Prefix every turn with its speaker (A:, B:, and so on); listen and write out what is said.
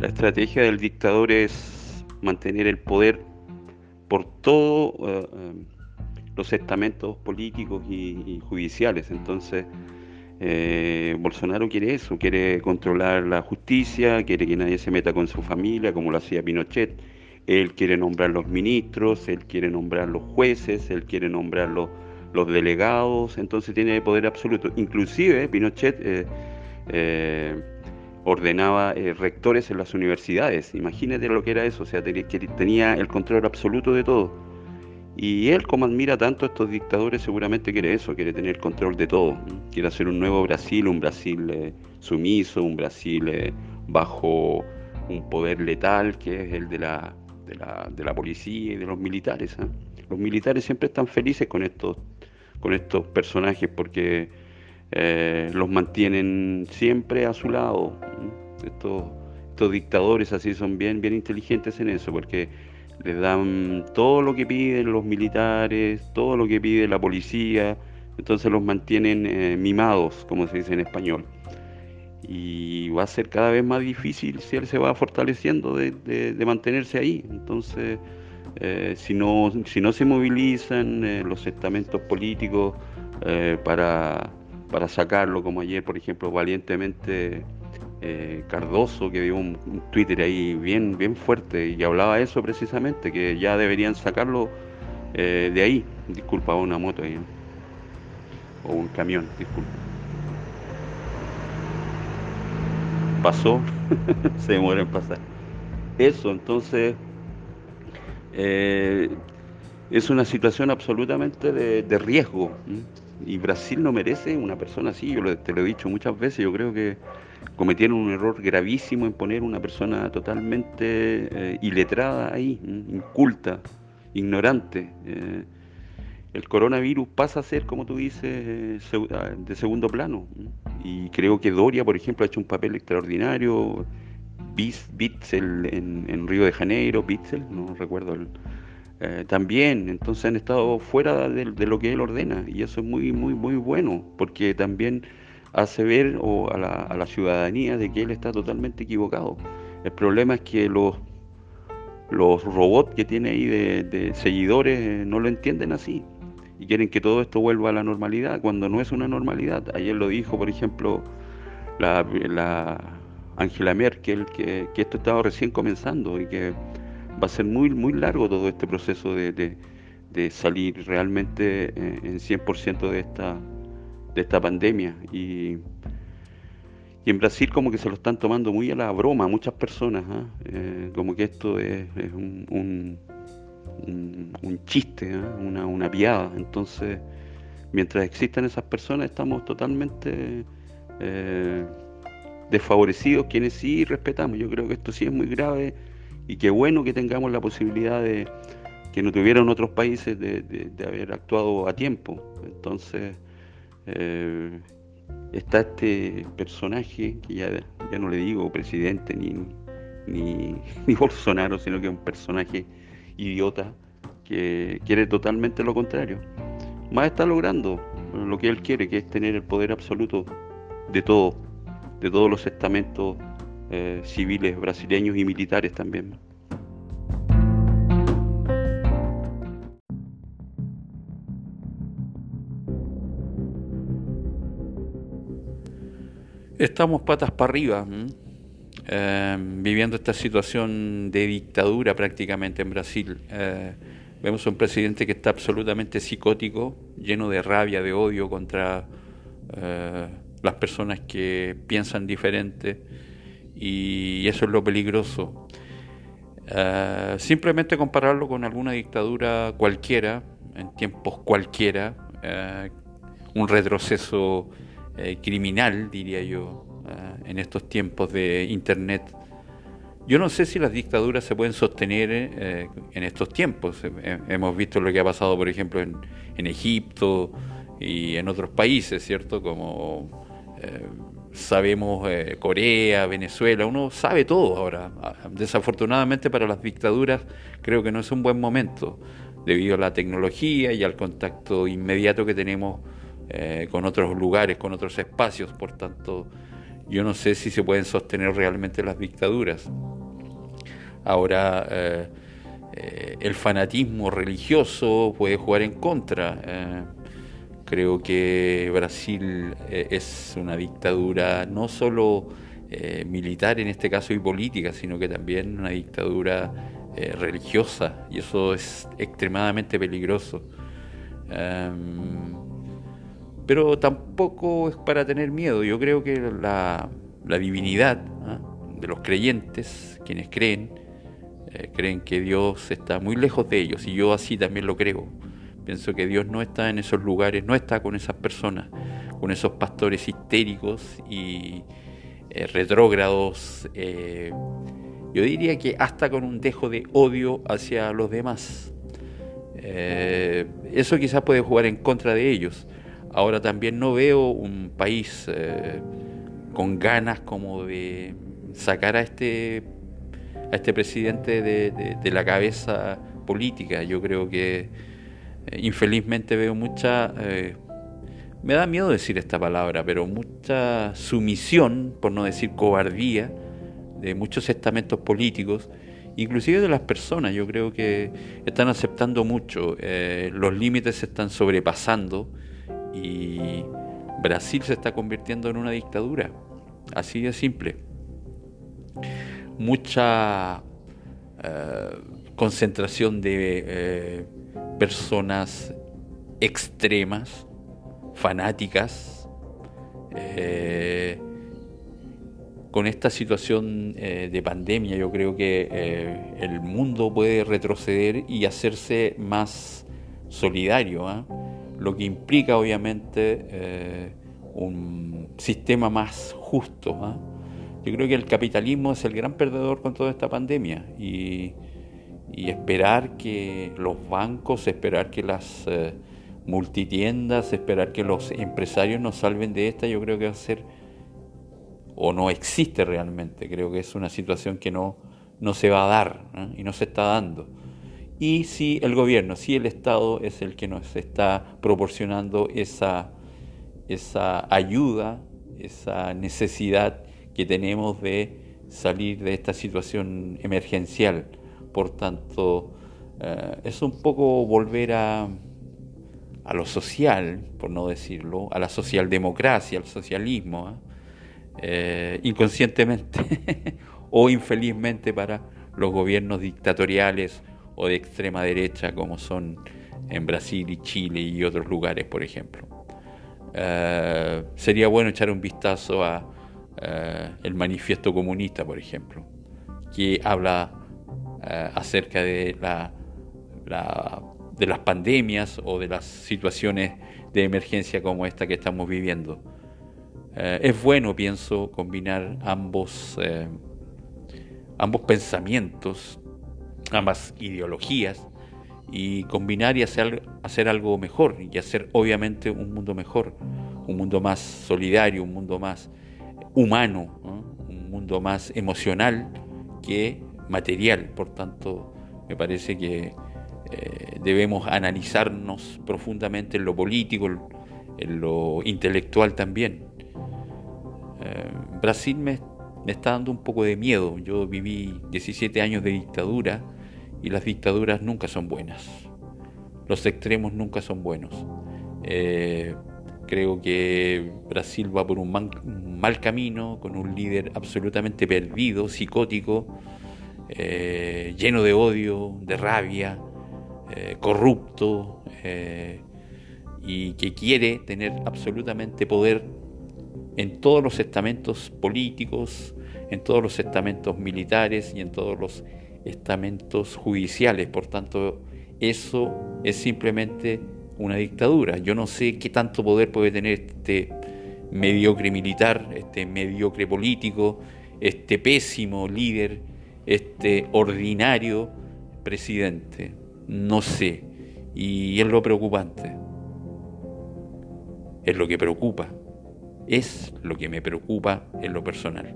A: La estrategia del dictador es mantener el poder por todos eh, eh, los estamentos políticos y, judiciales. Entonces, eh, Bolsonaro quiere eso, quiere controlar la justicia, quiere que nadie se meta con su familia, como lo hacía Pinochet. Él quiere nombrar los ministros, él quiere nombrar los jueces, él quiere nombrar los, los delegados, entonces tiene poder absoluto. Inclusive Pinochet ordenaba eh, rectores en las universidades. Imagínate lo que era eso, o sea, tenía el control absoluto de todo. Y él, como admira tanto a estos dictadores, seguramente quiere eso, quiere tener control de todo. Quiere hacer un nuevo Brasil, un Brasil eh, sumiso, un Brasil eh, bajo un poder letal que es el de la, de la, de la policía y de los militares. Los militares siempre están felices con estos, con estos personajes porque eh, los mantienen siempre a su lado. Estos, estos dictadores así son bien, bien inteligentes en eso, porque les dan todo lo que piden los militares, todo lo que pide la policía, entonces los mantienen eh, mimados, como se dice en español. Y va a ser cada vez más difícil si él se va fortaleciendo de, mantenerse ahí. Entonces, eh, si, no, si no se movilizan los estamentos políticos para para sacarlo, como ayer, por ejemplo, valientemente eh, Cardoso, que dio un, Twitter ahí bien, bien fuerte y hablaba eso precisamente, que ya deberían sacarlo eh, de ahí. Disculpa, una moto ahí. O un camión, disculpa. Pasó, se demora en pasar. Eso, entonces, eh, es una situación absolutamente de, riesgo. Y Brasil no merece una persona así, yo te lo he dicho muchas veces, yo creo que cometieron un error gravísimo en poner una persona totalmente eh, iletrada ahí, inculta, ignorante. Eh, el coronavirus pasa a ser, como tú dices, eh, ah, de segundo plano. Y creo que Doria, por ejemplo, ha hecho un papel extraordinario. Bitzel en, en Río de Janeiro, Bitzel, no recuerdo el, eh, también, entonces han estado fuera de, lo que él ordena y eso es muy, muy, muy bueno, porque también hace ver a, la, ciudadanía de que él está totalmente equivocado. El problema es que los, los robots que tiene ahí de, seguidores eh, no lo entienden así y quieren que todo esto vuelva a la normalidad cuando no es una normalidad. Ayer lo dijo, por ejemplo, la, Angela Merkel, que, que esto estaba recién comenzando y que va a ser muy, muy largo todo este proceso de, salir realmente eh, en 100% de esta, de esta pandemia. Y, y, en Brasil como que se lo están tomando muy a la broma muchas personas, ¿ah? eh, como que esto es, un, un, chiste, ¿ah? una, una piada. Entonces, mientras existan esas personas, estamos totalmente... Eh, desfavorecidos, quienes sí respetamos. Yo creo que esto sí es muy grave y qué bueno que tengamos la posibilidad de que no tuvieron otros países de, haber actuado a tiempo. Entonces, eh, está este personaje, que ya, ya no le digo presidente ni, ni, ni Bolsonaro, sino que es un personaje idiota que quiere totalmente lo contrario. Más está logrando lo que él quiere, que es tener el poder absoluto de todo, de todos los estamentos eh, civiles brasileños y militares también. Estamos patas para arriba, eh, viviendo esta situación de dictadura prácticamente en Brasil. Eh, vemos un presidente que está absolutamente psicótico, lleno de rabia, de odio contra las personas que piensan diferente y eso es lo peligroso. Eh, simplemente compararlo con alguna dictadura cualquiera, en tiempos cualquiera, eh, un retroceso eh, criminal, diría yo, en estos tiempos de Internet. Yo no sé si las dictaduras se pueden sostener en estos tiempos. hemos visto lo que ha pasado, por ejemplo, en, en Egipto y en otros países, ¿cierto? Como sabemos eh, Corea, Venezuela, uno sabe todo ahora. Desafortunadamente para las dictaduras creo que no es un buen momento debido a la tecnología y al contacto inmediato que tenemos eh, con otros lugares, con otros espacios, por tanto yo no sé si se pueden sostener realmente las dictaduras. Ahora, eh, el fanatismo religioso puede jugar en contra. Eh, creo que Brasil es una dictadura no solo militar en este caso y política, sino que también una dictadura religiosa y eso es extremadamente peligroso. Em, pero tampoco es para tener miedo. Yo creo que la, divinidad ¿ah? de los creyentes, quienes creen, eh, creen que Dios está muy lejos de ellos y yo así también lo creo. Pienso que Dios no está en esos lugares, no está con esas personas, con esos pastores histéricos y eh, retrógrados. Eh, yo diría que hasta con un dejo de odio hacia los demás. eso quizás puede jugar en contra de ellos. Ahora también no veo un país con ganas como de sacar a este a este presidente de, la cabeza política. Yo creo que eh, infelizmente veo mucha, eh, me da miedo decir esta palabra, pero mucha sumisión, por no decir cobardía, de muchos estamentos políticos, inclusive de las personas. Yo creo que están aceptando mucho, eh, los límites se están sobrepasando y Brasil se está convirtiendo en una dictadura. Así de simple mucha eh, concentración de eh, personas extremas, fanáticas, eh, con esta situación de pandemia yo creo que el mundo puede retroceder y hacerse más solidario, ¿ah? lo que implica obviamente un sistema más justo. ¿ah? Yo creo que el capitalismo es el gran perdedor con toda esta pandemia y, esperar que los bancos, esperar que las eh, multitiendas, esperar que los empresarios nos salven de esta, yo creo que va a ser o no existe realmente. Creo que es una situación que no, no se va a dar y no se está dando. Y si el gobierno, si el Estado es el que nos está proporcionando esa, esa ayuda, esa necesidad que tenemos de salir de esta situación emergencial. Por tanto, eh, es un poco volver a, a lo social, por no decirlo, a la socialdemocracia, al socialismo, ¿eh? Eh, inconscientemente o infelizmente para los gobiernos dictatoriales o de extrema derecha como son en Brasil y Chile y otros lugares, por ejemplo. sería bueno echar un vistazo a, eh, el manifiesto comunista, por ejemplo, que habla eh, acerca de, la, las pandemias o de las situaciones de emergencia como esta que estamos viviendo. Eh, es bueno, pienso, combinar ambos, ambos pensamientos, ambas ideologías, y combinar y hacer, hacer algo mejor, y hacer obviamente un mundo mejor, un mundo más solidario, un mundo más humano, un mundo más emocional que material. Por tanto, me parece que eh, debemos analizarnos profundamente en lo político, en lo intelectual también. Eh, Brasil me, me, está dando un poco de miedo. Yo viví 17 años de dictadura y las dictaduras nunca son buenas. Los extremos nunca son buenos. Eh, Creo que Brasil va por un, mal camino, con un líder absolutamente perdido, psicótico, eh, lleno de odio, de rabia, eh, corrupto, eh, y que quiere tener absolutamente poder en todos los estamentos políticos, en todos los estamentos militares y en todos los estamentos judiciales. Por tanto, eso es simplemente una dictadura. Yo no sé qué tanto poder puede tener este mediocre militar, este mediocre político, este pésimo líder, este ordinario presidente. No sé. Y es lo preocupante. Es lo que preocupa. Es lo que me preocupa en lo personal.